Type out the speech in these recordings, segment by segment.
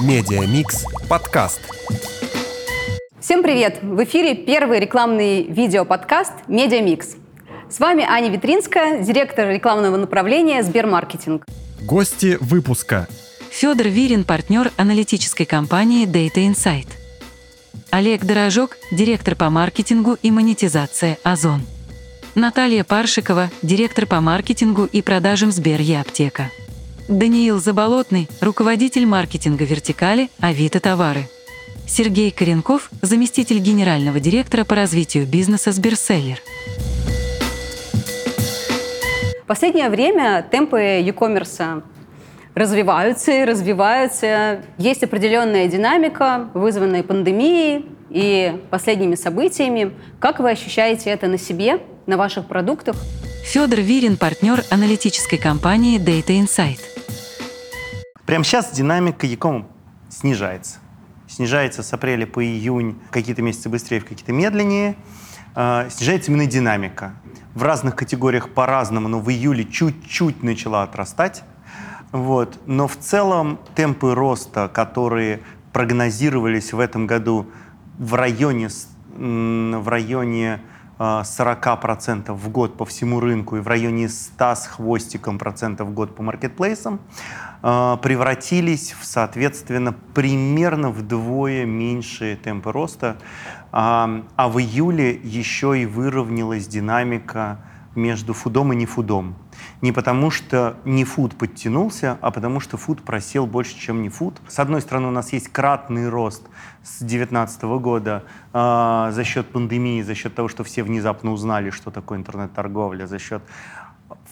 Медиамикс подкаст. Всем привет! В эфире первый рекламный видеоподкаст «Медиамикс». С вами Аня Витринская, директор рекламного направления Сбермаркетинг. Гости выпуска. Федор Вирин, партнер аналитической компании Data Insight. Олег Дорожок, директор по маркетингу и монетизации Озон. Наталья Паршикова, директор по маркетингу и продажам Сбер Аптека. Даниил Заболотный, руководитель маркетинга вертикали Авито Товары. Сергей Коренков, заместитель генерального директора по развитию бизнеса Сберселлер. В последнее время темпы e-commerce развиваются и развиваются. Есть определенная динамика, вызванная пандемией и последними событиями. Как вы ощущаете это на себе, на ваших продуктах? Федор Вирин, партнер аналитической компании Data Insight. Прямо сейчас динамика Яком снижается. Снижается с апреля по июнь, какие-то месяцы быстрее, какие-то медленнее. Э, снижается именно динамика. В разных категориях по-разному, но в июле чуть-чуть начала отрастать. Вот. Но в целом темпы роста, которые прогнозировались в этом году в районе, в районе 40% э, в год по всему рынку и в районе 100 с хвостиком процентов в год по маркетплейсам, э, превратились в, соответственно, примерно вдвое меньшие темпы роста. А, а в июле еще и выровнялась динамика между фудом и нефудом. Не потому, что не фуд подтянулся, а потому, что фуд просел больше, чем не фуд. С одной стороны, у нас есть кратный рост с 2019 года э, за счет пандемии, за счет того, что все внезапно узнали, что такое интернет-торговля, за счет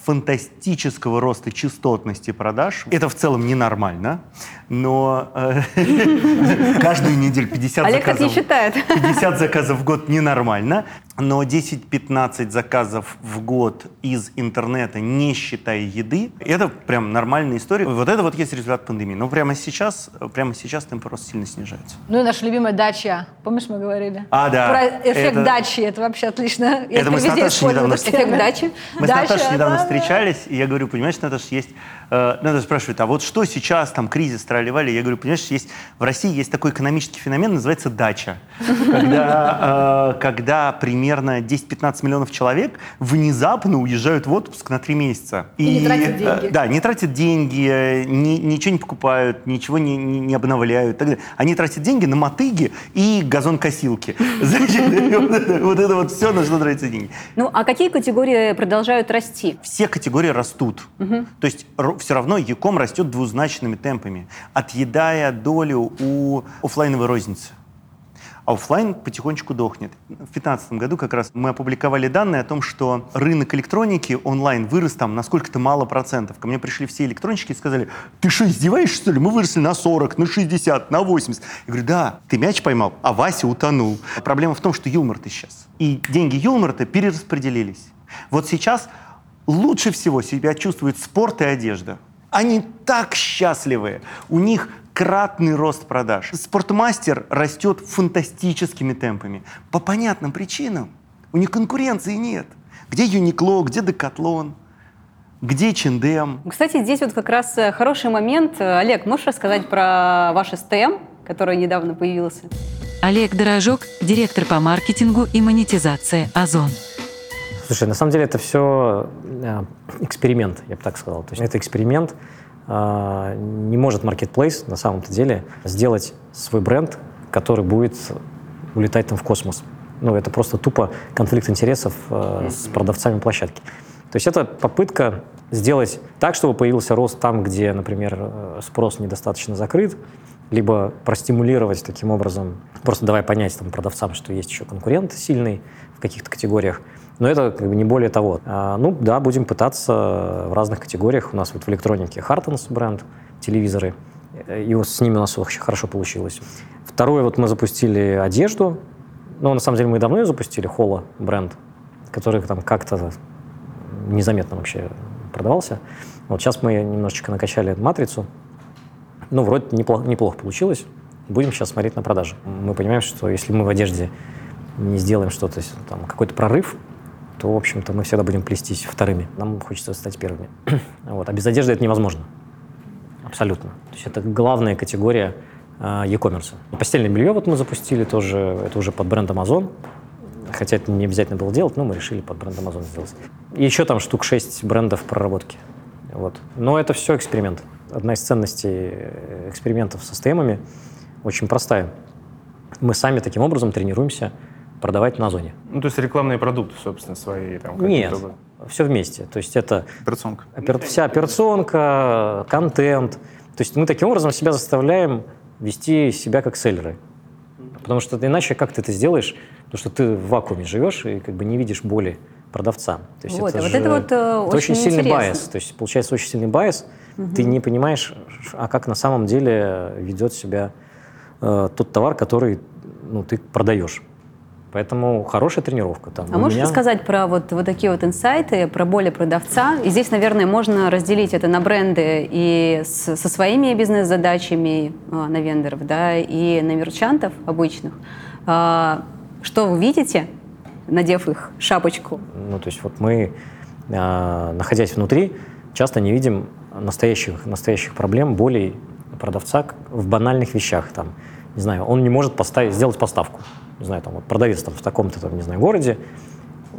фантастического роста частотности продаж. Это в целом ненормально, но э, каждую неделю 50 Олег заказов, так не считает. 50 заказов в год ненормально, но 10-15 заказов в год из интернета, не считая еды, это прям нормальная история. Вот это вот есть результат пандемии. Но прямо сейчас, прямо сейчас темпы роста сильно снижаются. Ну и наша любимая дача. Помнишь, мы говорили? А, да. Про эффект это... дачи. Это вообще отлично. Я это мы с Наташей недавно... Эффект дачи? Мы с Наташей недавно встречались, и я говорю, понимаешь, Наташа, есть... Э, Наташа спрашивает, а вот что сейчас, там, кризис, тролливали? Я говорю, понимаешь, есть, в России есть такой экономический феномен, называется дача. Когда, э, когда примерно 10-15 миллионов человек внезапно уезжают в отпуск на три месяца. И, и не тратят э, деньги. Да, не тратят деньги, ни, ничего не покупают, ничего не, не, не обновляют. Так далее. Они тратят деньги на мотыги и газонкосилки. Вот это вот все, на что тратятся деньги. Ну, а какие категории продолжают расти? Все категории растут. То есть все равно Яком растет двузначными темпами, отъедая долю у офлайновой розницы а офлайн потихонечку дохнет. В 2015 году как раз мы опубликовали данные о том, что рынок электроники онлайн вырос там на сколько-то мало процентов. Ко мне пришли все электронщики и сказали, ты что, издеваешься, что ли? Мы выросли на 40, на 60, на 80. Я говорю, да, ты мяч поймал, а Вася утонул. Проблема в том, что юмор-то сейчас. И деньги юмора-то перераспределились. Вот сейчас лучше всего себя чувствует спорт и одежда. Они так счастливы. У них кратный рост продаж. Спортмастер растет фантастическими темпами. По понятным причинам. У них конкуренции нет. Где Юникло, где Декатлон, где Чендем. Кстати, здесь вот как раз э, хороший момент. Олег, можешь рассказать про ваш СТМ, который недавно появился? Олег Дорожок, директор по маркетингу и монетизации Озон. Слушай, на самом деле это все э, эксперимент, я бы так сказал. То есть это эксперимент, а, не может marketplace на самом-то деле сделать свой бренд, который будет улетать там в космос. Ну, это просто тупо конфликт интересов э, с продавцами площадки. То есть это попытка сделать так, чтобы появился рост там, где, например, э, спрос недостаточно закрыт, либо простимулировать таким образом, просто давай понять там, продавцам, что есть еще конкурент сильный в каких-то категориях, но это как бы не более того. А, ну да, будем пытаться в разных категориях. У нас вот в электронике Hartons бренд, телевизоры, и вот с ними у нас очень хорошо получилось. Второе, вот мы запустили одежду, но на самом деле мы давно ее запустили, Холла бренд, который там как-то незаметно вообще продавался. Вот сейчас мы немножечко накачали матрицу. Ну, вроде неплохо, неплохо получилось. Будем сейчас смотреть на продажи. Мы понимаем, что если мы в одежде не сделаем что-то, там, какой-то прорыв, то, в общем-то, мы всегда будем плестись вторыми. Нам хочется стать первыми. вот. А без одежды это невозможно. Абсолютно. То есть это главная категория а, e-commerce. Постельное белье вот мы запустили тоже, это уже под бренд Amazon. Хотя это не обязательно было делать, но мы решили под брендом Amazon сделать. Еще там штук 6 брендов проработки. Вот. Но это все эксперимент. Одна из ценностей э, экспериментов с СТМ очень простая. Мы сами таким образом тренируемся продавать на Озоне. Ну, то есть рекламные продукты, собственно, свои. Там, Нет, все вместе. То есть это Операционка. опер- вся операционка, контент. То есть мы таким образом себя заставляем вести себя как селлеры. Потому что иначе как ты это сделаешь? Потому что ты в вакууме живешь и как бы не видишь боли продавца. То есть Вот, а вот же- это вот, э, это очень очень сильный интересно. байс. То есть получается очень сильный bias. Ты не понимаешь, а как на самом деле ведет себя э, тот товар, который ну, ты продаешь. Поэтому хорошая тренировка. Там, А у можешь меня- рассказать про вот, вот такие вот инсайты, про боли продавца? И здесь, наверное, можно разделить это на бренды и с- со своими бизнес-задачами а, на вендоров, да, и на мерчантов обычных. А, что вы видите, надев их шапочку? Ну, то есть вот мы, а, находясь внутри, часто не видим настоящих, настоящих проблем, болей продавца в банальных вещах. Там, не знаю, он не может поставить, сделать поставку. Не знаю, там, вот продавец там, в таком-то, там, не знаю, городе,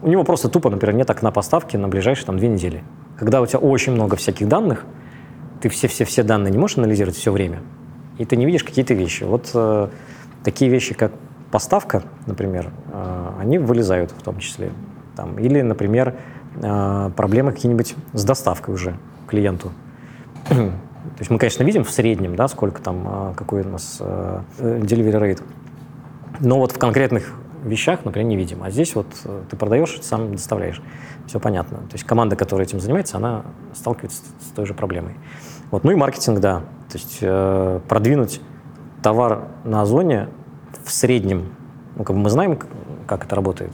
у него просто тупо, например, нет окна поставки на ближайшие там, две недели. Когда у тебя очень много всяких данных, ты все-все-все данные не можешь анализировать все время, и ты не видишь какие-то вещи. Вот э, такие вещи, как поставка, например, э, они вылезают в том числе. Там, или, например, э, проблемы какие-нибудь с доставкой уже клиенту. То есть мы, конечно, видим в среднем, да, сколько там, э, какой у нас э, э, delivery rate, но вот в конкретных вещах, например, не видим. А здесь вот э, ты продаешь, сам доставляешь. Все понятно. То есть команда, которая этим занимается, она сталкивается с, той же проблемой. Вот. Ну и маркетинг, да. То есть э, продвинуть товар на Озоне в среднем, ну, как бы мы знаем, как это работает.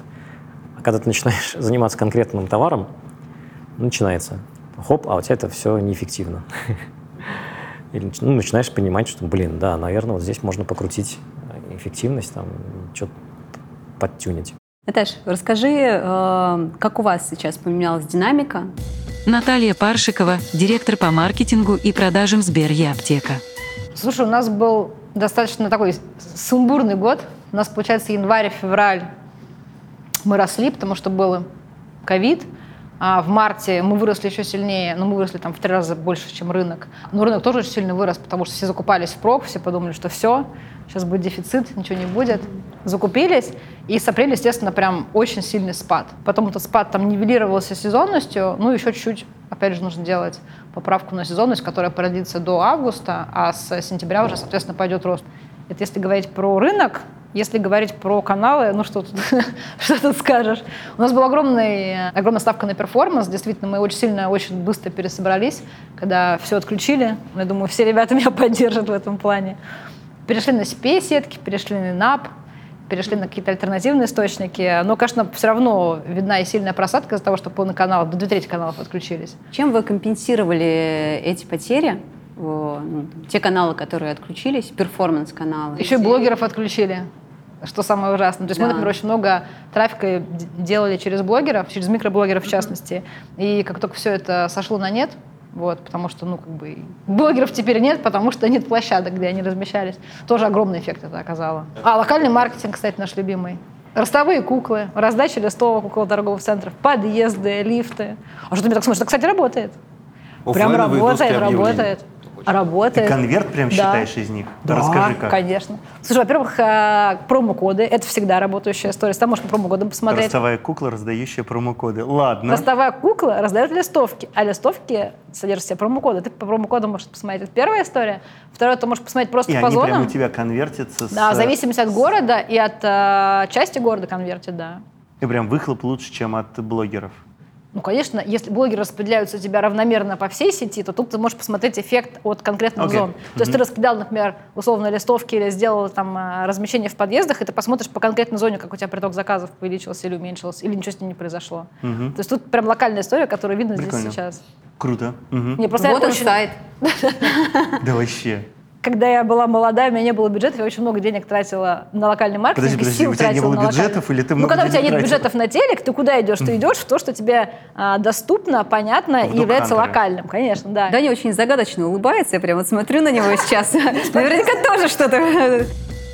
А когда ты начинаешь заниматься конкретным товаром, начинается. Хоп, а у тебя это все неэффективно. Или ну, начинаешь понимать, что, блин, да, наверное, вот здесь можно покрутить эффективность, там, что-то подтюнить. Наташ, расскажи, э, как у вас сейчас поменялась динамика? Наталья Паршикова, директор по маркетингу и продажам Сбер Аптека. Слушай, у нас был достаточно такой сумбурный год. У нас, получается, январь-февраль мы росли, потому что был ковид. А в марте мы выросли еще сильнее, но мы выросли там в три раза больше, чем рынок. Но рынок тоже очень сильно вырос, потому что все закупались в прок, все подумали, что все, сейчас будет дефицит, ничего не будет. Закупились, и с апреля, естественно, прям очень сильный спад. Потом этот спад там нивелировался сезонностью, ну еще чуть-чуть, опять же, нужно делать поправку на сезонность, которая продлится до августа, а с сентября уже, соответственно, пойдет рост. Это если говорить про рынок, если говорить про каналы, ну что тут, что тут скажешь? У нас была огромный, огромная ставка на перформанс. Действительно, мы очень сильно, очень быстро пересобрались, когда все отключили. Я думаю, все ребята меня поддержат в этом плане. Перешли на CPA-сетки, перешли на NAP, перешли на какие-то альтернативные источники. Но, конечно, все равно видна и сильная просадка из-за того, что полный канал, до две трети каналов отключились. Чем вы компенсировали эти потери? Ну, те каналы, которые отключились, перформанс-каналы. Еще и блогеров отключили, что самое ужасное. То есть мы, Да. например, очень много трафика делали через блогеров, через микроблогеров в частности. И как только все это сошло на нет, вот, потому что, ну, как бы, блогеров теперь нет, потому что нет площадок, где они размещались. Тоже огромный эффект это оказало. А, локальный маркетинг, кстати, наш любимый. Ростовые куклы, раздача листовок около торговых центров, подъезды, лифты. А что ты мне так смотришь? Это, кстати, работает. Прям работает, работает. Работает. Ты конверт прям Да. считаешь из них? Да, Расскажи как. конечно. Слушай, во-первых, э, промокоды – это всегда работающая история. Там можно промокодом посмотреть. Ростовая кукла, раздающая промокоды. Ладно. Ростовая кукла раздает листовки, а листовки содержат в себе промокоды. Ты по промокоду можешь посмотреть. Это первая история. Второе, ты можешь посмотреть просто И по они зонам. у тебя конвертятся с... Да, в зависимости от города и от э, части города конвертит, да. И прям выхлоп лучше, чем от блогеров. Ну, конечно, если блогеры распределяются у тебя равномерно по всей сети, то тут ты можешь посмотреть эффект от конкретных Окей. зон. То есть ты раскидал, например, условно листовки или сделал там э, размещение в подъездах, и ты посмотришь по конкретной зоне, как у тебя приток заказов увеличился или уменьшился, или ничего с ним не произошло. Мгм. То есть тут прям локальная история, которая видна Прикольно. здесь сейчас. Круто. Мгм. Мне просто Вот он очень- сайт. Да вообще. Когда я была молодая, у меня не было бюджетов, я очень много денег тратила на локальный маркетинг, Подожди, подожди, сил у тебя не тратила было на локальный. бюджетов или ты Ну, много когда у тебя нет тратила? бюджетов на телек, ты куда идешь? Ты идешь в то, что тебе а, доступно, понятно и является локальным, конечно, да. Даня очень загадочно улыбается, я прямо вот смотрю на него сейчас. Наверняка тоже что-то...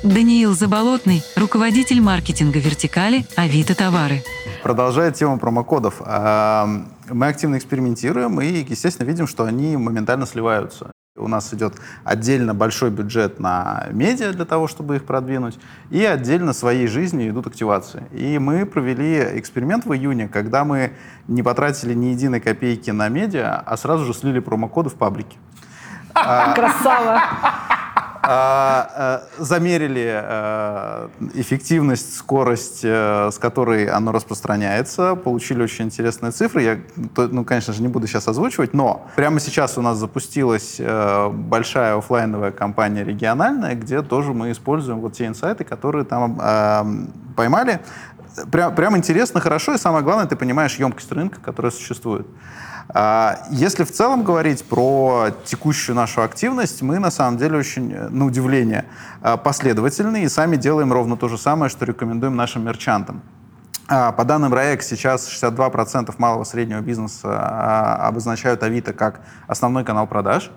Даниил Заболотный, руководитель маркетинга вертикали Авито товары. Продолжая тему промокодов, а, мы активно экспериментируем и, естественно, видим, что они моментально сливаются. У нас идет отдельно большой бюджет на медиа для того, чтобы их продвинуть, и отдельно своей жизнью идут активации. И мы провели эксперимент в июне, когда мы не потратили ни единой копейки на медиа, а сразу же слили промокоды в паблике. Красава. А, э, замерили э, эффективность, скорость, э, с которой оно распространяется, получили очень интересные цифры. Я, ну, конечно же, не буду сейчас озвучивать, но прямо сейчас у нас запустилась большая оффлайновая компания региональная, где тоже мы используем вот те инсайты, которые там поймали. Прям, прям интересно, хорошо, и самое главное, ты понимаешь емкость рынка, которая существует. А, Если в целом говорить про текущую нашу активность, мы на самом деле очень, э, на удивление, э, последовательны и сами делаем ровно то же самое, что рекомендуем нашим мерчантам. А, По данным РАЭК сейчас 62% малого и среднего бизнеса а, обозначают Авито как основной канал продаж.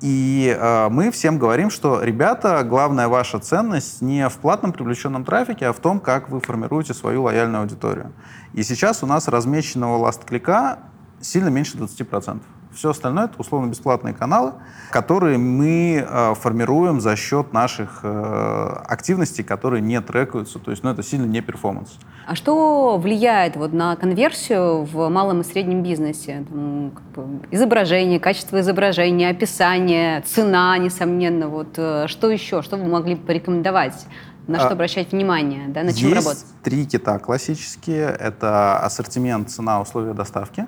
И э, мы всем говорим, что, ребята, главная ваша ценность не в платном привлеченном трафике, а в том, как вы формируете свою лояльную аудиторию. И сейчас у нас размеченного ласт-клика сильно меньше 20%. Все остальное это условно-бесплатные каналы, которые мы э, формируем за счет наших э, активностей, которые не трекаются. То есть ну, это сильно не перформанс. А что влияет вот на конверсию в малом и среднем бизнесе? Там, как бы, изображение, качество изображения, описание, цена, несомненно. Вот, э, что еще? Что вы могли бы порекомендовать? На что А, обращать внимание? Да, на чем Есть работать? три кита классические. Это ассортимент, цена, условия доставки.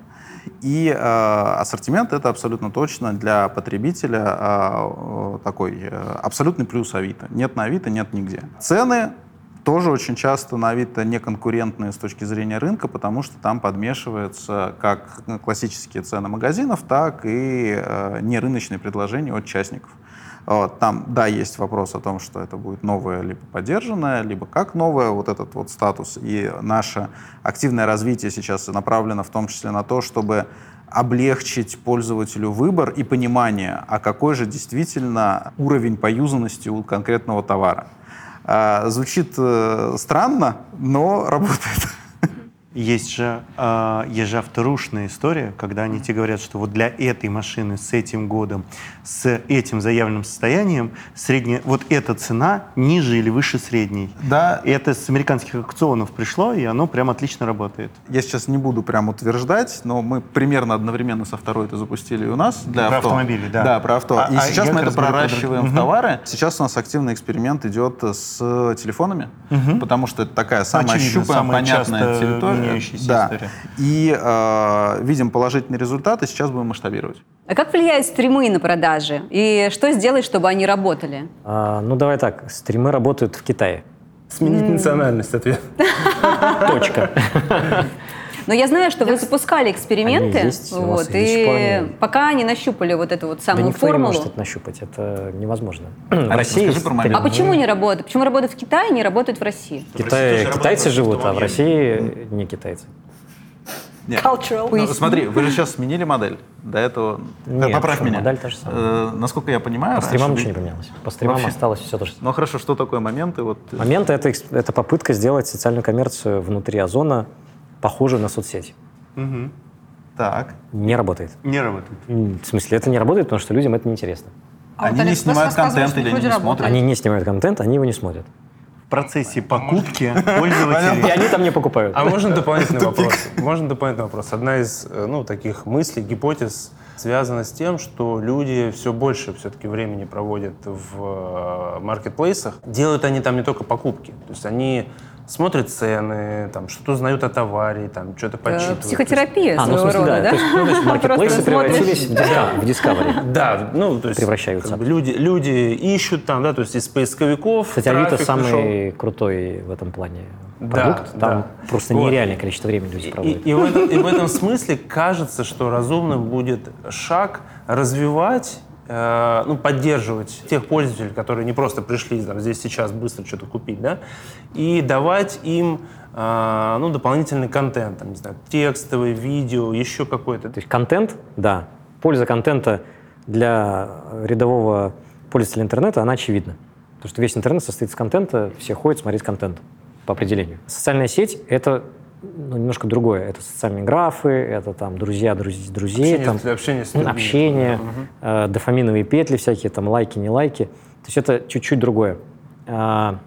И э, ассортимент — это абсолютно точно для потребителя э, э, такой э, абсолютный плюс Авито. Нет на Авито, нет нигде. Цены тоже очень часто на Авито неконкурентные с точки зрения рынка, потому что там подмешиваются как классические цены магазинов, так и э, нерыночные предложения от частников. Там, да, есть вопрос о том, что это будет новое либо поддержанное, либо как новое, вот этот вот статус. И наше активное развитие сейчас направлено в том числе на то, чтобы облегчить пользователю выбор и понимание, а какой же действительно уровень поюзанности у конкретного товара. А, Звучит э, странно, но работает. Есть же, э, есть же авторушная история, когда они тебе говорят, что вот для этой машины с этим годом, с этим заявленным состоянием, средняя, вот эта цена ниже или выше средней. Да, И это с американских аукционов пришло, и оно прям отлично работает. Я сейчас не буду прям утверждать, но мы примерно одновременно со второй это запустили у нас для Про авто. автомобили, да. Да, про авто. А- и а сейчас мы это проращиваем в товары. Сейчас у нас активный эксперимент идет с телефонами, потому что это такая самая Очевидно, щупая, самая понятная часто территория. Меняющаяся Да. история. И э, видим положительные результаты, сейчас будем масштабировать. А как влияют стримы на продажи? И что сделать, чтобы они работали? А, ну, давай так, стримы работают в Китае. Сменить национальность ответ. Точка. Но я знаю, что вы запускали эксперименты, Они есть, вот, и они- пока не нащупали вот эту вот Да самую никто не формулу. может это нащупать, это невозможно. В Алексей, России расскажи про. А почему не работает? Почему работает в Китае, не работает в России? в Китае китайцы живут, а в России не китайцы. Нет. Cultural. Ну, смотри, вы же сейчас сменили модель. До этого... Нет, Поправь почему? меня. Модель та же самая. Э, насколько я понимаю... По стримам раньше ничего не поменялось. По стримам Вообще. осталось все то же самое. Ну хорошо, что такое моменты? Вот, э, Момент это, это попытка сделать социальную коммерцию внутри Озона похожую на соцсеть. Так. Не работает. Не работает. В смысле, это не работает, потому что людям это неинтересно. А вот Они не Алиэкспресс снимают контент или не работают. смотрят? Они не снимают контент, они его не смотрят. В процессе покупки И пользователей... они там не покупают. А можно дополнительный вопрос? Можно дополнительный вопрос? Одна из э, ну, таких мыслей, гипотез связана с тем, что люди все больше все-таки времени проводят в э, маркетплейсах. Делают они там не только покупки. То есть они смотрят цены, там, что-то узнают о товаре, там, что-то Э, подсчитывают. Психотерапия А, ну, в своего смысле, рода, да. да? То есть, ну, то есть маркетплейсы превратились в диска- в Discovery. Да, ну, то есть Превращаются. как бы люди, люди ищут там, да, то есть из поисковиков Кстати, Авито самый крутой в этом плане Да, продукт. Там да. просто Вот. нереальное количество времени люди И, проводят. и в этом, и в этом смысле кажется, что разумным будет шаг развивать э, ну, поддерживать тех пользователей, которые не просто пришли там, здесь сейчас быстро что-то купить, да, и давать им э, ну, дополнительный контент, там, не знаю, текстовый, видео, еще какой-то. То есть контент, да, польза контента для рядового пользователя интернета, она очевидна. Потому что весь интернет состоит из контента, все ходят смотреть контент по определению. Социальная сеть — это ну, немножко другое. Это социальные графы, это там друзья друз- друзей, Общение там, для общения с людьми. общение, Мгм. э, дофаминовые петли всякие, там лайки, не лайки. То есть это чуть-чуть другое. А,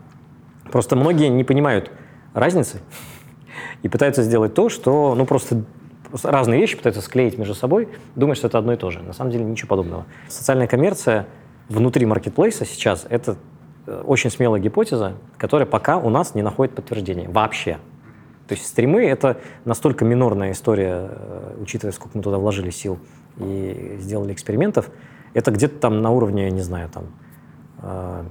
просто многие не понимают разницы и пытаются сделать то, что, ну, просто разные вещи пытаются склеить между собой, думают, что это одно и то же. На самом деле ничего подобного. Социальная коммерция внутри маркетплейса сейчас — это э, очень смелая гипотеза, которая пока у нас не находит подтверждения вообще. То есть стримы — это настолько минорная история, э, учитывая, сколько мы туда вложили сил и сделали экспериментов, это где-то там на уровне, не знаю, там, э,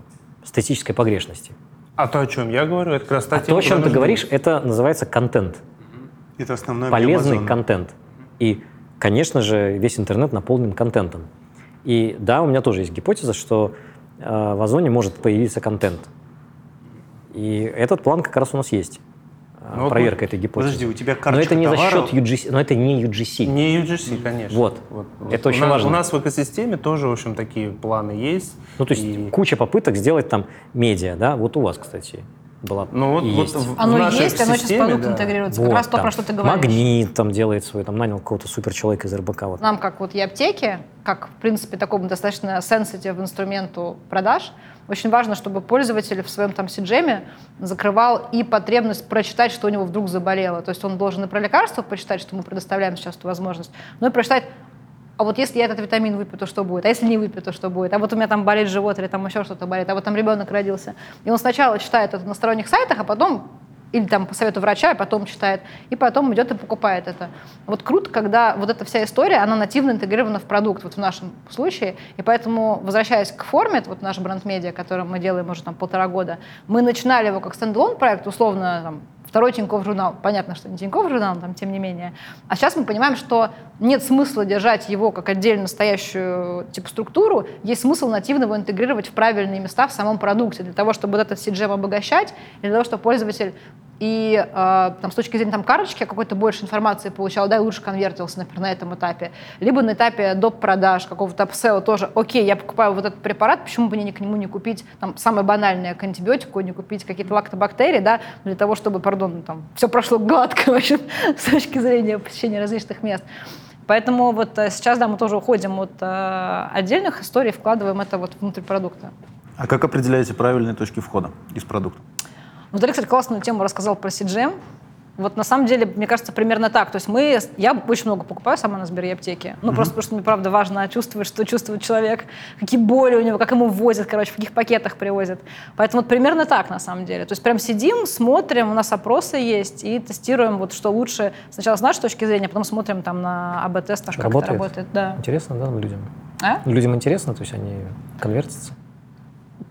статистической погрешности. А то, о чем я говорю, это как раз А то, о чем ты говоришь, это называется контент, Это основной полезный контент. И, конечно же, весь интернет наполнен контентом. И да, у меня тоже есть гипотеза, что э, в Озоне может появиться контент. И этот план как раз у нас есть. Э, Ну вот проверка мы- этой гипотезы. Подожди, у тебя Но карточка это не за товаров. счет UGC, но это не UGC. Не UGC, конечно. Вот. Это у очень нас, важно. У нас в экосистеме тоже, в общем, такие планы есть. Ну, то есть И- куча попыток сделать там медиа, да, вот у вас, кстати, была Ну, вот, вот есть. в, в Оно нашей есть, оно сейчас продукт да. интегрируется. Вот, как раз то, там про что ты говоришь. Магнит там делает свой, там нанял какого-то суперчеловека из РБК. Вот. Нам, как вот и аптеки, как, в принципе, такому достаточно sensitive инструменту продаж, очень важно, чтобы пользователь в своем там CGM закрывал и потребность прочитать, что у него вдруг заболело. То есть он должен и про лекарства почитать, что мы предоставляем сейчас эту возможность, но и прочитать, а вот если я этот витамин выпью, то что будет? А если не выпью, то что будет? А вот у меня там болит живот или там еще что-то болит, а вот там ребенок родился. И он сначала читает это на сторонних сайтах, а потом или там по совету врача, и потом читает, и потом идет и покупает это. Вот круто, когда вот эта вся история, она нативно интегрирована в продукт, вот в нашем случае, и поэтому, возвращаясь к форме, вот наш бренд-медиа, который мы делаем уже там полтора года, мы начинали его как стендалон проект, условно, там, второй Тинькофф журнал. Понятно, что не Тинькофф журнал, там, тем не менее. А сейчас мы понимаем, что нет смысла держать его как отдельно стоящую типа, структуру, есть смысл нативно его интегрировать в правильные места в самом продукте, для того, чтобы вот этот CGM обогащать, и для того, чтобы пользователь и э, там, с точки зрения там, карточки какой-то больше информации получал, да, и лучше конвертился, например, на этом этапе. Либо на этапе доп. продаж, какого-то апсела тоже, окей, я покупаю вот этот препарат, почему бы мне к нему не купить, там, самое банальное, к антибиотику, не купить какие-то лактобактерии, да, для того, чтобы, пардон, там, все прошло гладко, в общем, с точки зрения посещения различных мест. Поэтому вот э, сейчас, да, мы тоже уходим от э, отдельных историй, вкладываем это вот внутрь продукта. А как определяете правильные точки входа из продукта? Вот Олег, кстати, классную тему рассказал про CGM. Вот на самом деле, мне кажется, примерно так. То есть мы, я очень много покупаю сама на Сбере аптеке. Ну, просто потому что мне, правда, важно чувствовать, что чувствует человек, какие боли у него, как ему возят, короче, в каких пакетах привозят. Поэтому вот примерно так, на самом деле. То есть прям сидим, смотрим, у нас опросы есть, и тестируем, вот что лучше сначала с нашей точки зрения, а потом смотрим там на АБ-тестах, как Работает? это работает. Да. Интересно, да, людям? А? Людям интересно, то есть они конвертятся.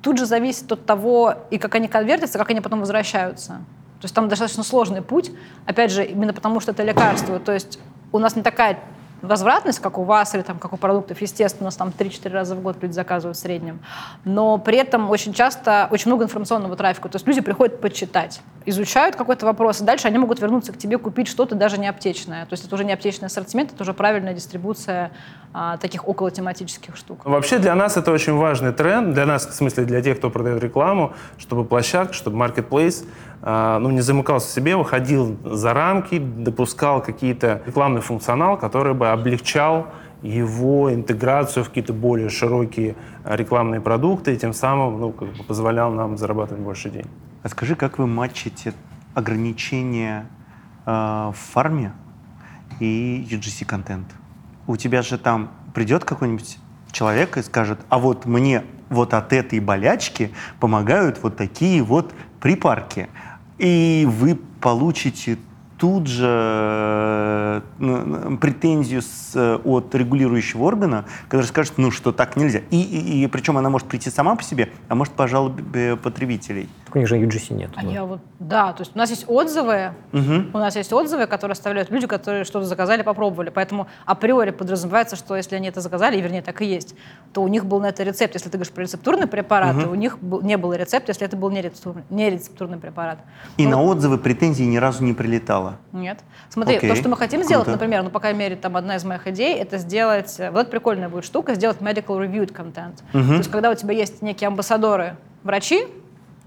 тут же зависит от того, и как они конвертятся, как они потом возвращаются. То есть там достаточно сложный путь, опять же, именно потому что это лекарство. То есть у нас не такая возвратность, как у вас или там, как у продуктов. Естественно, у нас там 3-4 раза в год люди заказывают в среднем. Но при этом очень часто очень много информационного трафика. То есть люди приходят почитать, изучают какой-то вопрос, и дальше они могут вернуться к тебе, купить что-то даже не аптечное. То есть это уже не аптечный ассортимент, это уже правильная дистрибуция а, таких около тематических штук. Вообще для нас это очень важный тренд, для нас, в смысле, для тех, кто продает рекламу, чтобы площадка, чтобы э, ну, не замыкался в себе, выходил за рамки, допускал какие-то рекламный функционал, который бы облегчал его интеграцию в какие-то более широкие э, рекламные продукты и тем самым ну, как бы позволял нам зарабатывать больше денег. А скажи, как вы матчите ограничения э, в фарме и UGC-контент? У тебя же там придет какой-нибудь человек и скажет, а вот мне вот от этой болячки помогают вот такие вот припарки. И вы получите тут же э, претензию с, э, от регулирующего органа, который скажет, ну что так нельзя. И, и, и причем она может прийти сама по себе, а может по жалобе потребителей. У них же UGC нет. А Вот. я вот, да, то есть у нас есть отзывы, у нас есть отзывы, которые оставляют люди, которые что-то заказали, попробовали. Поэтому априори подразумевается, что если они это заказали, и вернее так и есть, то у них был на это рецепт. Если ты говоришь про рецептурный препарат, то у них не было рецепта, если это был не рецептурный, не рецептурный препарат. И Ну, на отзывы претензий ни разу не прилетало. Нет. Смотри, Окей, то, что мы хотим сделать, круто. например, ну, по крайней мере, там одна из моих идей, это сделать, вот это прикольная будет штука, сделать medical reviewed content. То есть, когда у тебя есть некие амбассадоры, врачи,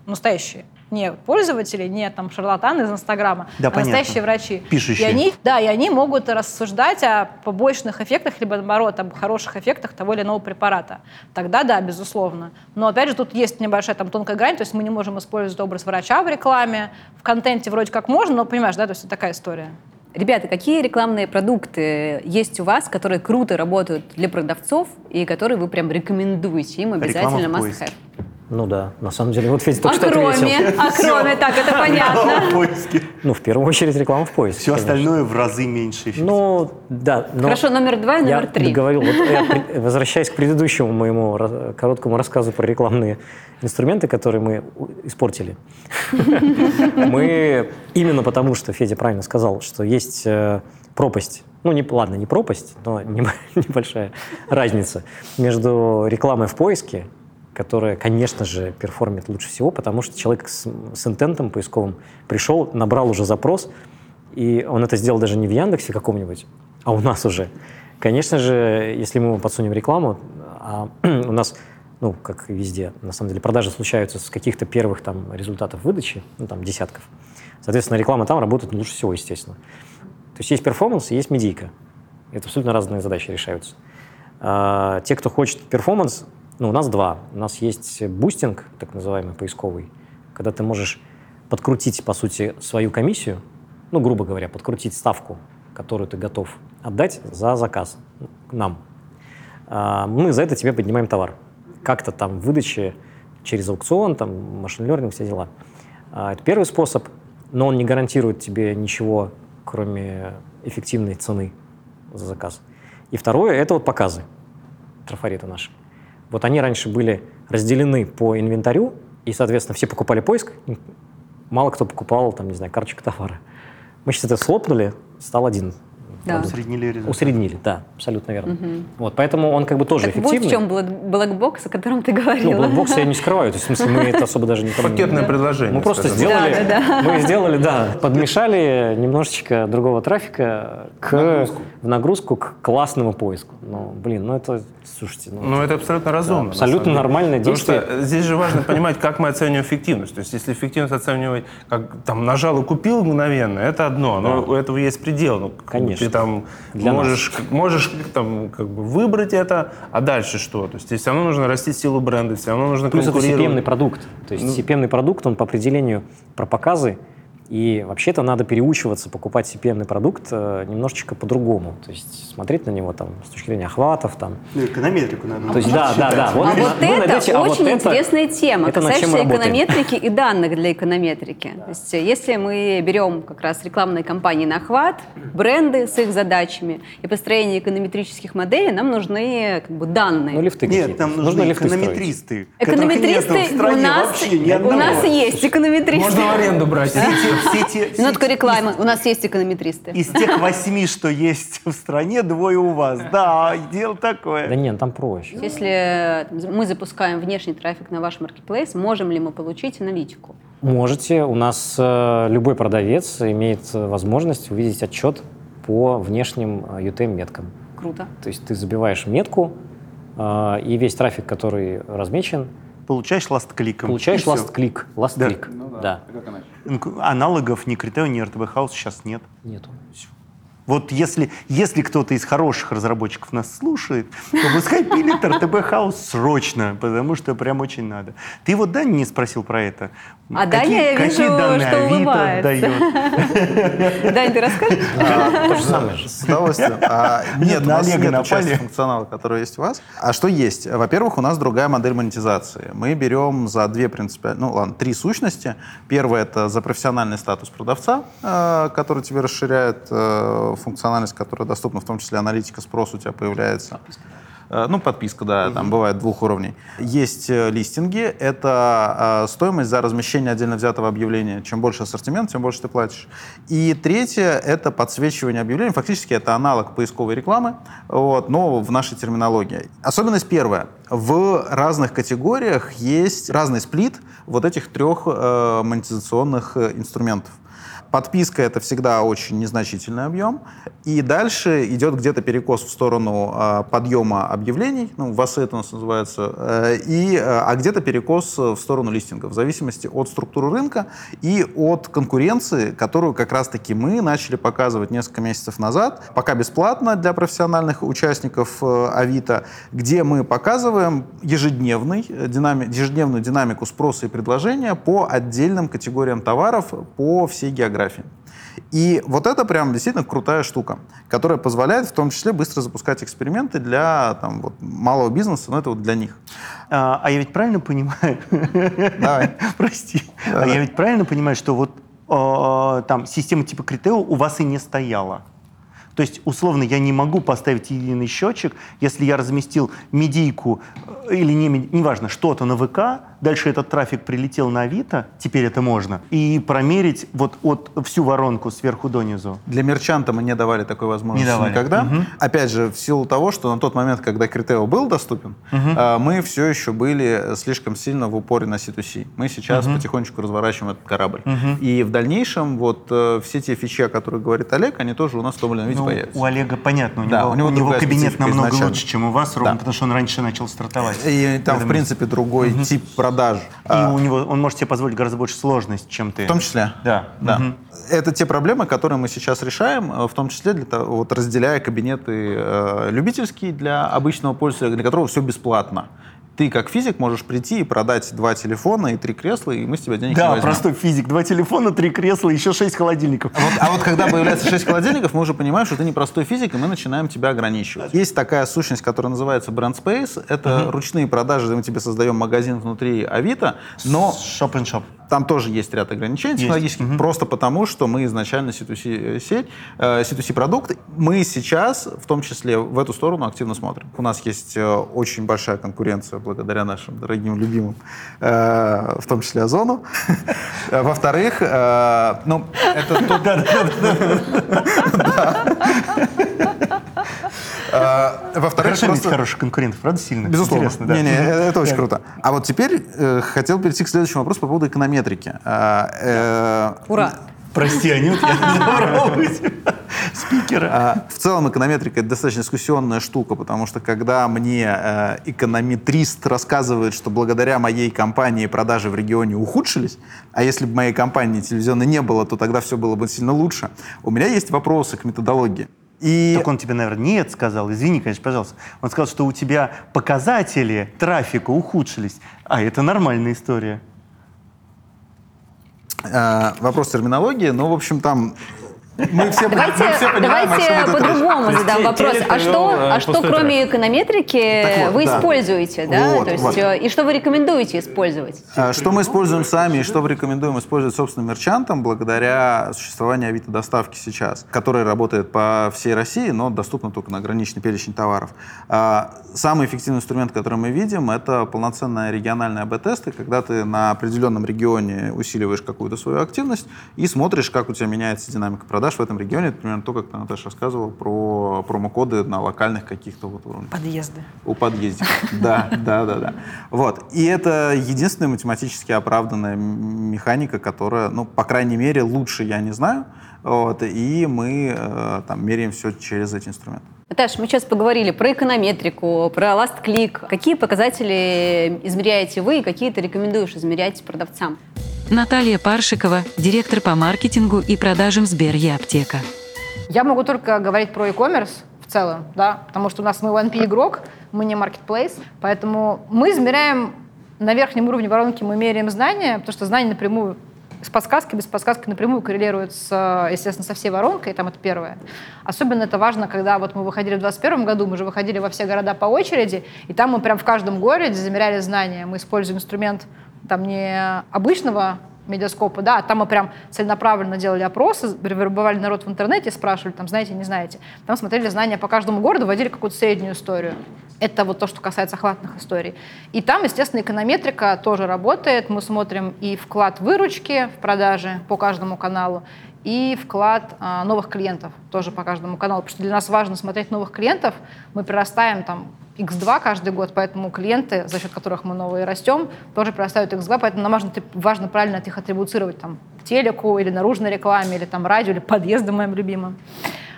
настоящие, не пользователи, не там шарлатаны из Инстаграма, Да, а понятно. настоящие врачи. Пишущие. И они, да, и они могут рассуждать о побочных эффектах, либо наоборот, об хороших эффектах того или иного препарата. Тогда да, безусловно. Но опять же, тут есть небольшая там тонкая грань, то есть мы не можем использовать образ врача в рекламе, в контенте вроде как можно, но понимаешь, да, то есть это такая история. Ребята, какие рекламные продукты есть у вас, которые круто работают для продавцов и которые вы прям рекомендуете им обязательно Реклама в must поиске. have? Ну да, на самом деле. Вот Федя А только что кроме, ответил. а кроме, так, это понятно. Поиски. Ну, в первую очередь реклама в поиске. Все конечно. остальное в разы меньше. эффективно. Ну, да. но Хорошо, номер два и я номер три. договорил. Вот я возвращаясь к предыдущему моему короткому рассказу про рекламные инструменты, которые мы испортили. Мы именно потому, что Федя правильно сказал, что есть э, пропасть. Ну, не, ладно, не пропасть, но небо- небольшая разница между рекламой в поиске, которая, конечно же, перформит лучше всего, потому что человек с, с интентом поисковым пришел, набрал уже запрос, и он это сделал даже не в Яндексе каком-нибудь, а у нас уже. Конечно же, если мы подсунем рекламу, а у нас, ну, как и везде, на самом деле, продажи случаются с каких-то первых там результатов выдачи, ну, там, десятков. Соответственно, реклама там работает лучше всего, естественно. То есть есть перформанс и есть медийка. Это абсолютно разные задачи решаются. А, те, кто хочет перформанс, ну, у нас два. У нас есть бустинг, так называемый, поисковый, когда ты можешь подкрутить, по сути, свою комиссию, ну, грубо говоря, подкрутить ставку, которую ты готов отдать за заказ нам. А, Мы за это тебе поднимаем товар. Как-то там в выдаче через аукцион, там, machine learning, все дела. А, Это первый способ, но он не гарантирует тебе ничего, кроме эффективной цены за заказ. И второе – это вот показы трафареты наши. Вот они раньше были разделены по инвентарю, и, соответственно, все покупали поиск, мало кто покупал, там, не знаю, карточку товара. Мы сейчас это схлопнули, стал один. Да. Усреднили результат. Усреднили, да, абсолютно верно. Вот, поэтому он как бы тоже Так вот эффективный. в чем black- black box, о котором ты Ну, говорила. black box я не скрываю, то есть, в смысле, мы это особо даже не- Пакетное предложение. Мы просто сделали, Да, да, мы сделали, да, подмешали немножечко другого трафика к, в нагрузку к классному поиску. Ну, блин, ну это, слушайте, ну, Ну, это абсолютно разумно. на абсолютно деле. нормальное Потому действие. что здесь же важно понимать, как мы оцениваем эффективность. То есть, если эффективность оценивать, как там нажал и купил мгновенно, это одно, но у этого есть предел. Ну, Конечно. Там Для можешь, можешь там, как бы выбрать это, а дальше что? То есть, тебе все равно нужно растить силу бренда, все равно нужно Плюс это конкурировать. CPM-ный продукт. То Ну. есть CPM-ный продукт, он по определению про показы, и вообще-то надо переучиваться покупать CPM-ный продукт э, немножечко по-другому. То есть смотреть на него там с точки зрения охватов, там. Ну, эконометрику надо. То есть да, да, да. А вы- вот вы это найдете- а вот очень это- интересная тема, это чем касающаяся эконометрики и данных для эконометрики. То есть, э, если мы берем как раз рекламные кампании на охват, бренды с их задачами и построение эконометрических моделей, нам нужны как бы данные. Ну, лифты Нет, нам нужны лифты строить. эконометристы. Эконометристы в у нас, у нас есть эконометристы. Можно в аренду брать. Все те- те- рекламы. У нас есть эконометристы. Из тех восьми, что есть в стране, двое у вас. Да, дело Да такое. нет, там проще. Если э, мы запускаем внешний трафик на ваш маркетплейс, можем ли мы получить аналитику? Можете. У нас э, любой продавец имеет э, возможность увидеть отчет по внешним UTM-меткам. Круто. То есть ты забиваешь метку, э, и весь трафик, который размечен, Получаешь ласт-кликом. получаешь last click. Last click. Да. Ну Аналогов ни Criteo, ни RTB House сейчас нет. Нету. Вот если, если кто-то из хороших разработчиков нас слушает, то пускай пилит RTB House срочно, потому что прям очень надо. Ты вот Дани не спросил про это? А Даня, я какие вижу, данные что Авито улыбается. Дань, ты расскажешь? То же самое же. С удовольствием. А, нет, у на нас нет части функционала, который есть у вас. А что есть? Во-первых, у нас другая модель монетизации. Мы берем за две принципиальные, ну ладно, три сущности. Первое — это за профессиональный статус продавца, э, который тебе расширяет э, функциональность, которая доступна, в том числе аналитика спроса у тебя появляется. Ну, подписка, да, там бывает двух уровней. Есть э, листинги, это э, стоимость за размещение отдельно взятого объявления. Чем больше ассортимент, тем больше ты платишь. И третье — это подсвечивание объявлений. Фактически это аналог поисковой рекламы, вот, но в нашей терминологии. Особенность первая. В разных категориях есть разный сплит вот этих трех э, монетизационных э, инструментов. Подписка — это всегда очень незначительный объем. И дальше идет где-то перекос в сторону э, подъема объявлений, ну, ВАСы это у нас называется, э, и, э, а где-то перекос в сторону листинга, в зависимости от структуры рынка и от конкуренции, которую как раз-таки мы начали показывать несколько месяцев назад, пока бесплатно для профессиональных участников э, Авито, где мы показываем ежедневный, э, динами, ежедневную динамику спроса и предложения по отдельным категориям товаров по всей географии. И вот это прям действительно крутая штука, которая позволяет в том числе быстро запускать эксперименты для там, вот, малого бизнеса, но это вот для них. А, а я ведь правильно понимаю? Давай. Прости. А я ведь правильно понимаю, что вот э, там система типа Критео у вас и не стояла? То есть, условно, я не могу поставить единый счетчик, если я разместил медийку э, или не, неважно, что-то на ВК, дальше этот трафик прилетел на Авито, теперь это можно, и промерить вот от всю воронку сверху донизу. Для мерчанта мы не давали такой возможности Не давали. никогда. Мгм. Опять же, в силу того, что на тот момент, когда Критео был доступен, э, мы все еще были слишком сильно в упоре на C2C. Мы сейчас потихонечку разворачиваем этот корабль. И в дальнейшем вот э, все те фичи, о которых говорит Олег, они тоже у нас в том или ином виде Ну, появятся. у Олега понятно, у Да, него, у него у него кабинет намного изначально. лучше, чем у вас, ровно Да. потому что он раньше начал стартовать. И там, в Поэтому- принципе, другой тип продаж. И А, у него он может себе позволить гораздо больше сложность, чем ты. В том числе. Да. Да. Мгм. Это те проблемы, которые мы сейчас решаем, э, в том числе для того, вот разделяя кабинеты э, любительские для обычного пользователя, для которого все бесплатно. Ты как физик можешь прийти и продать два телефона и три кресла, и мы с тебя денег не Да, возьмем. простой физик. Два телефона, три кресла, еще шесть холодильников. А вот, а вот когда появляется 6 холодильников, мы уже понимаем, что ты не простой физик, и мы начинаем тебя ограничивать. Есть такая сущность, которая называется Brand Space. Это ручные продажи, где мы тебе создаем магазин внутри Авито, но Shop and shop. Там тоже есть ряд ограничений Есть. технологических, просто потому, что мы изначально C2C сеть, э, C2C продукт. Мы сейчас, в том числе, в эту сторону активно смотрим. У нас есть э, очень большая конкуренция благодаря нашим дорогим любимым, э, в том числе Озону. Э, Во-вторых, э, ну, это Э, Во-вторых, Хорошо иметь просто... хороших конкурентов, правда, сильно? Безусловно. Интересно, да. Не, не, это очень круто. А вот теперь э, хотел перейти к следующему вопросу по поводу эконометрики. А, э, Ура! Прости, Анют, я забрал у тебя спикера. а, В целом эконометрика это достаточно дискуссионная штука, потому что когда мне э, эконометрист рассказывает, что благодаря моей компании продажи в регионе ухудшились, а если бы моей компании телевизионной не было, то тогда все было бы сильно лучше, у меня есть вопросы к методологии. И Так он тебе, наверное, нет сказал. Извини, конечно, пожалуйста. Он сказал, что у тебя показатели трафика ухудшились. А, это нормальная история. э, вопрос терминологии, ну, в общем, там мы все, Давайте, мы все понимаем, давайте по-другому задам вопрос. А что, э, а что кроме эконометрики Так вот, вы да. используете? Да? Вот, То есть, вот. э, И что вы рекомендуете использовать? А, Что мы используем сами и что мы рекомендуем использовать собственным мерчантам благодаря существованию Авито доставки сейчас, которая работает по всей России, но доступна только на ограниченный перечень товаров. Самый эффективный инструмент, который мы видим, это полноценная региональная АБ-тесты, когда ты на определенном регионе усиливаешь какую-то свою активность и смотришь, как у тебя меняется динамика продаж в этом регионе. Это примерно то, как ты, Наташа, рассказывала про промокоды на локальных каких-то вот уровнях. Подъезды. У подъездиков. Да, да, да, да. Вот. И это единственная математически оправданная механика, которая, ну, по крайней мере, лучше я не знаю. Вот. И мы э, там меряем все через эти инструменты. Наташа, мы сейчас поговорили про эконометрику, про Last Click. Какие показатели измеряете вы и какие ты рекомендуешь измерять продавцам? Наталья Паршикова, директор по маркетингу и продажам Сбер Аптека. Я могу только говорить про e-commerce в целом, да, потому что у нас мы 1P игрок, мы не marketplace, поэтому мы измеряем на верхнем уровне воронки, мы меряем знания, потому что знания напрямую с подсказкой, без подсказки напрямую коррелируют, с, естественно, со всей воронкой, там это первое. Особенно это важно, когда вот мы выходили в 2021 году, мы же выходили во все города по очереди, и там мы прям в каждом городе замеряли знания. Мы используем инструмент там не обычного медиаскопа, да, а там мы прям целенаправленно делали опросы, вербовали народ в интернете, спрашивали, там, знаете, не знаете. Там смотрели знания по каждому городу, вводили какую-то среднюю историю. Это вот то, что касается охватных историй. И там, естественно, эконометрика тоже работает. Мы смотрим и вклад выручки в продаже по каждому каналу, и вклад а, новых клиентов тоже по каждому каналу. Потому что для нас важно смотреть новых клиентов. Мы прирастаем там X2 каждый год, поэтому клиенты, за счет которых мы новые растем, тоже прирастают X2, поэтому нам важно, важно правильно их атрибуцировать там, телеку или наружной рекламе, или там радио, или подъездом моим любимым.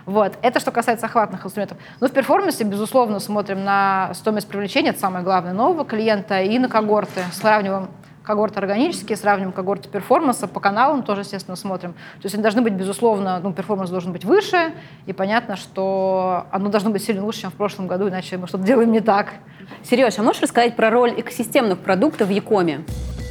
Вот. Это что касается охватных инструментов. Но в перформансе, безусловно, смотрим на стоимость привлечения, это самое главное, нового клиента, и на когорты. Сравниваем когорты органические, сравниваем когорты перформанса, по каналам тоже, естественно, смотрим. То есть они должны быть, безусловно, ну, перформанс должен быть выше, и понятно, что оно должно быть сильно лучше, чем в прошлом году, иначе мы что-то делаем не так. Сереж, а можешь рассказать про роль экосистемных продуктов в e-com е?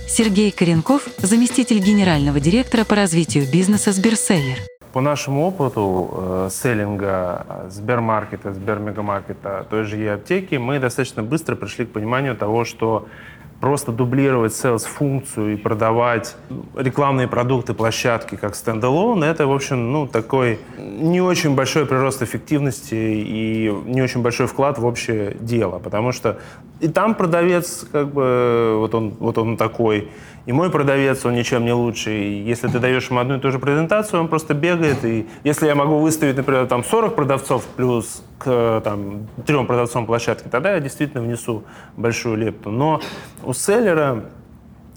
Сергей Коренков, заместитель генерального директора по развитию бизнеса Сберселлер. По нашему опыту э, селлинга э, Сбермаркета, Сбермегамаркета, той же e-аптеки, мы достаточно быстро пришли к пониманию того, что просто дублировать sales-функцию и продавать рекламные продукты, площадки как стендалон, это, в общем, ну, такой не очень большой прирост эффективности и не очень большой вклад в общее дело, потому что и там продавец, как бы, вот он, вот он такой, и мой продавец, он ничем не лучше. И если ты даешь ему одну и ту же презентацию, он просто бегает. И если я могу выставить, например, там 40 продавцов плюс к там, трем продавцам площадки, тогда я действительно внесу большую лепту. Но у селлера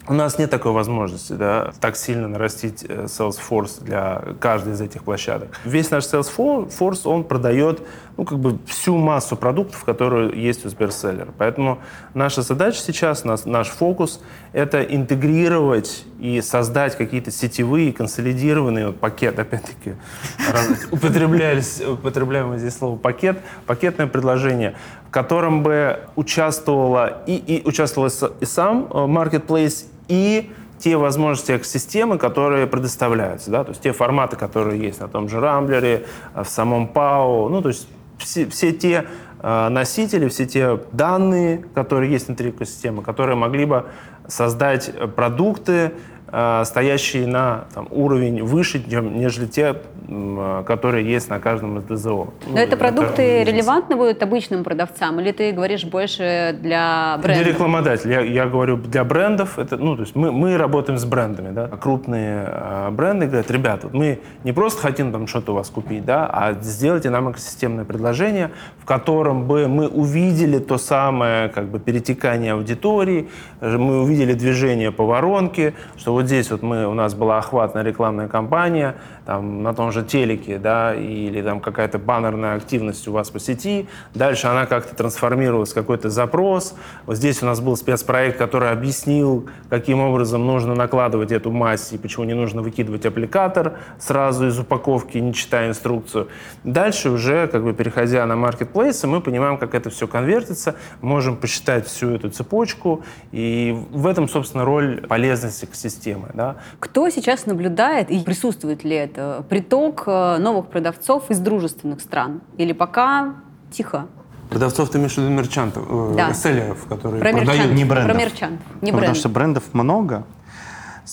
у нас нет такой возможности, да, так сильно нарастить э, Salesforce для каждой из этих площадок. Весь наш Salesforce, он продает, ну, как бы всю массу продуктов, которые есть у Сберселлера. Поэтому наша задача сейчас, наш, наш фокус — это интегрировать и создать какие-то сетевые, консолидированные вот, пакет, опять-таки, употреблялись, употребляемое здесь слово пакет, пакетное предложение, в котором бы участвовала и, и участвовал и сам э, marketplace, и те возможности экосистемы, которые предоставляются, да, то есть те форматы, которые есть на том же Рамблере, в самом ПАО, ну, то есть все, все те э, носители, все те данные, которые есть внутри экосистемы, которые могли бы создать продукты, э, стоящие на там, уровень выше, чем, нежели те, э, которые есть на каждом из ДЗО. Но ну, это продукты релевантны будут обычным продавцам, или ты говоришь больше для брендов? Для рекламодателей. Я, я говорю для брендов. Это, ну, то есть мы, мы работаем с брендами. Да? Крупные э, бренды говорят, ребят, вот мы не просто хотим там что-то у вас купить, да, а сделайте нам экосистемное предложение, в котором бы мы увидели то самое как бы, перетекание аудитории, мы увидели движение по воронке, что вот здесь вот мы, у нас была охватная рекламная кампания, там, на том же телеке, да, или там какая-то баннерная активность у вас по сети, дальше она как-то трансформировалась какой-то запрос. Вот здесь у нас был спецпроект, который объяснил, каким образом нужно накладывать эту мазь и почему не нужно выкидывать аппликатор сразу из упаковки, не читая инструкцию. Дальше уже, как бы переходя на маркетплейсы, мы понимаем, как это все конвертится, можем посчитать всю эту цепочку, и в этом, собственно, роль полезности экосистемы. Да. Кто сейчас наблюдает и присутствует ли это приток э, новых продавцов из дружественных стран? Или пока тихо? Продавцов ты имеешь в виду мерчантов, э, да. селлеров, которые про продают мерчант, не брендов. Про мерчантов, не ну, брендов. Потому что брендов много.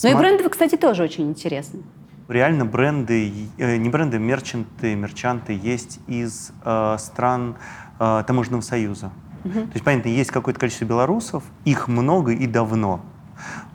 Ну и брендов, кстати, тоже очень интересно. Реально бренды, э, не бренды, мерчанты, мерчанты есть из э, стран э, Таможенного союза. Угу. То есть, понятно, есть какое-то количество белорусов, их много и давно.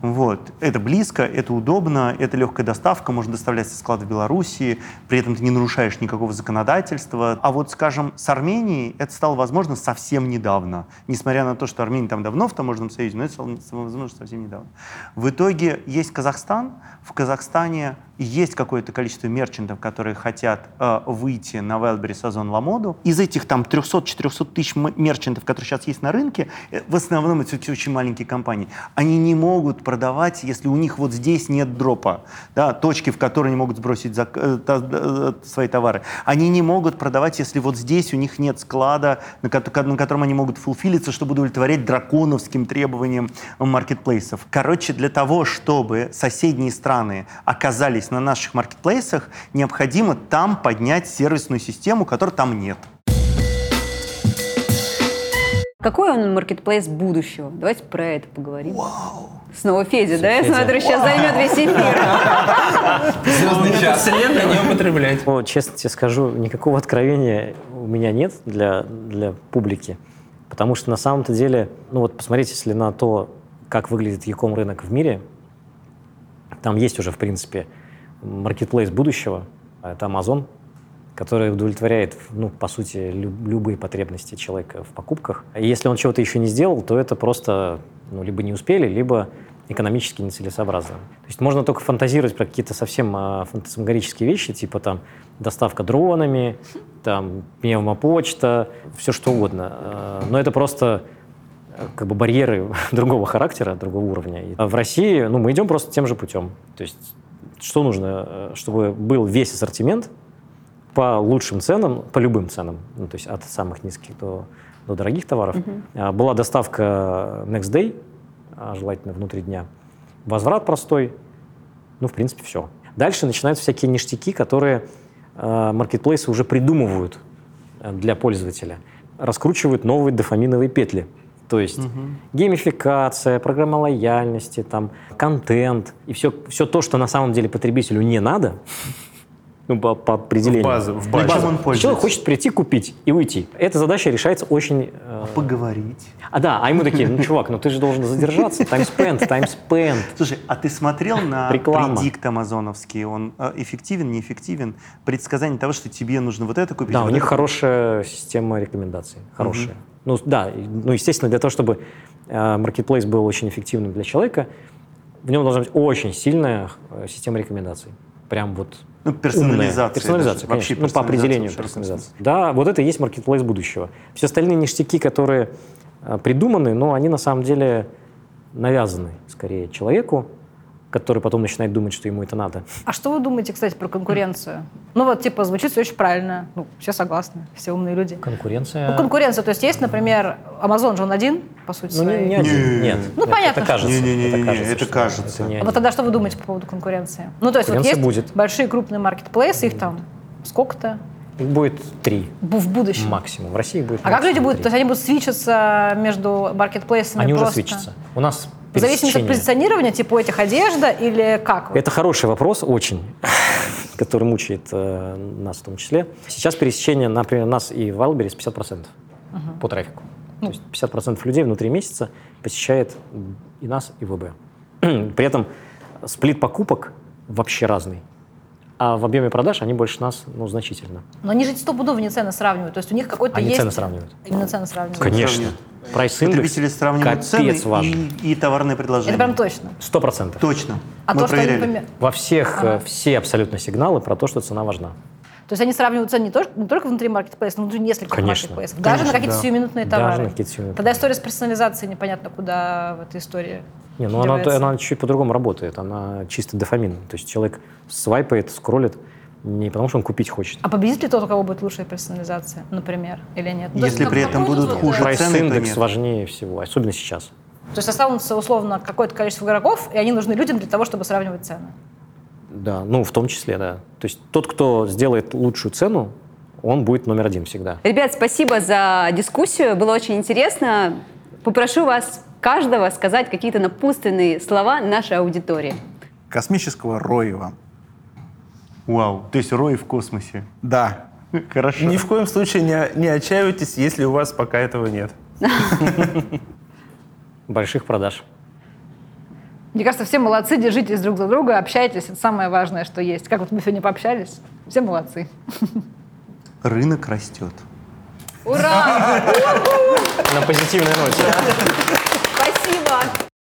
Вот. Это близко, это удобно, это легкая доставка, можно доставлять со склада в Белоруссии, при этом ты не нарушаешь никакого законодательства. А вот, скажем, с Арменией это стало возможно совсем недавно. Несмотря на то, что Армения там давно в таможенном союзе, но это стало возможно совсем недавно. В итоге есть Казахстан. В Казахстане есть какое-то количество мерчантов, которые хотят э, выйти на Wildberries Озон Ламоду. Из этих там 300-400 тысяч мерчантов, которые сейчас есть на рынке, э, в основном это очень маленькие компании. Они не могут продавать, если у них вот здесь нет дропа, да, точки, в которые они могут сбросить за, э, та, э, свои товары. Они не могут продавать, если вот здесь у них нет склада, на, на котором они могут фулфилиться, чтобы удовлетворять драконовским требованиям маркетплейсов. Короче, для того, чтобы соседние страны оказались оказались на наших маркетплейсах, необходимо там поднять сервисную систему, которой там нет. Какой он маркетплейс будущего? Давайте про это поговорим. Вау! Снова Федя, да? Я смотрю, сейчас займет весь эфир. Звездный час. Вселенная не употреблять. Ну, честно тебе скажу, никакого откровения у меня нет для, для публики. Потому что на самом-то деле, ну вот посмотрите, если на то, как выглядит e рынок в мире, там есть уже, в принципе, маркетплейс будущего, а это Amazon, который удовлетворяет, ну, по сути, люб- любые потребности человека в покупках. И если он чего-то еще не сделал, то это просто ну, либо не успели, либо экономически нецелесообразно. То есть можно только фантазировать про какие-то совсем а, фантасмагорические вещи, типа там доставка дронами, там пневмопочта, все что угодно. А, но это просто э, как бы барьеры другого характера, другого уровня. И в России ну, мы идем просто тем же путем. То есть что нужно, э, чтобы был весь ассортимент по лучшим ценам, по любым ценам, ну, то есть от самых низких до, до дорогих товаров. А, Была доставка Next Day, а, желательно внутри дня. Возврат простой. Ну, в принципе, все. Дальше начинаются всякие ништяки, которые э, маркетплейсы уже придумывают э, для пользователя. Раскручивают новые дофаминовые петли. То есть геймификация, программа лояльности, там, контент и все, все то, что на самом деле потребителю не надо, ну, по, по определению. В базу, в базе. Чем он Человек пользуется? хочет прийти, купить и уйти. Эта задача решается очень... э, Поговорить. А да, а ему такие, ну, чувак, ну ты же должен задержаться. Time spent, time spent. Слушай, а ты смотрел на Реклама. предикт амазоновский? Он э, эффективен, неэффективен? Предсказание того, что тебе нужно вот это купить. Да, вот у них это хорошая система рекомендаций. Хорошая. Ну да, ну естественно, для того, чтобы э, marketplace был очень эффективным для человека, в нем должна быть очень сильная э, система рекомендаций. Прям вот Ну, персонализация умная. Персонализация, даже. Вообще конечно. Ну, по определению персонализация. Да, вот это и есть маркетплейс будущего. Все остальные ништяки, которые э, придуманы, но они на самом деле навязаны скорее человеку, который потом начинает думать, что ему это надо. А что вы думаете, кстати, про конкуренцию? Ну вот, типа, звучит все очень правильно. Ну, все согласны, все умные люди. Конкуренция... Ну, конкуренция, то есть есть, например, Amazon же он один, по сути Ну, не, своей. не один. Нет. Ну, Это- понятно, Это кажется. Не-не-не-не, кажется, это что кажется. это не А вот тогда что вы думаете по поводу конкуренции? Ну, то есть вот Конкуренция есть будет. большие крупные маркетплейсы, их там сколько-то Их будет три в будущем. максимум. В России будет А как люди будут, три. то есть они будут свичиться между маркетплейсами Они уже просто? свечатся. У нас В зависимости от позиционирования, типа у этих одежда или как? Это хороший вопрос, очень, который мучает э, нас в том числе. Сейчас пересечение, например, нас и Wildberries 50% по трафику. То есть 50% людей внутри месяца посещает и нас, и ВБ. При этом сплит покупок вообще разный. А в объеме продаж они больше нас, ну, значительно. Но они же стопудово не цены сравнивают. То есть у них какой-то Они есть... цены сравнивают. Именно цены сравнивают. Конечно. Прайс-индекс Потребители сравнивают цены важен. и, и товарные предложения. Это прям точно. Сто процентов. Точно. А Мы то, что они проверяли. поме- Во всех, э, Ага. все абсолютно сигналы про то, что цена важна. То есть они сравнивают цены не только, не только внутри маркетплейса, но внутри нескольких Конечно. маркетплейсов. Даже Конечно, на какие-то да. сиюминутные Даже товары. на какие-то сиюминутные Тогда история с персонализацией непонятно куда в этой истории. Не, ну она, она чуть по-другому работает. Она чисто дофамин. То есть человек свайпает, скроллит не потому, что он купить хочет. А победит ли тот, у кого будет лучшая персонализация, например, или нет? То есть Если как- при этом будут хуже э, цены, то Прайс-индекс нет. важнее всего, особенно сейчас. То есть останутся условно какое-то количество игроков, и они нужны людям для того, чтобы сравнивать цены. Да, ну в том числе, да. То есть тот, кто сделает лучшую цену, он будет номер один всегда. Ребят, спасибо за дискуссию. Было очень интересно. Попрошу вас каждого сказать какие-то напутственные слова нашей аудитории. Космического роева. Вау, то есть рой в космосе. Да. Хорошо. Ни в коем случае не, не отчаивайтесь, если у вас пока этого нет. Больших продаж. Мне кажется, все молодцы, держитесь друг за друга, общайтесь. Это самое важное, что есть. Как вот мы сегодня пообщались. Все молодцы. Рынок растет. Ура! На позитивной ноте. Спасибо!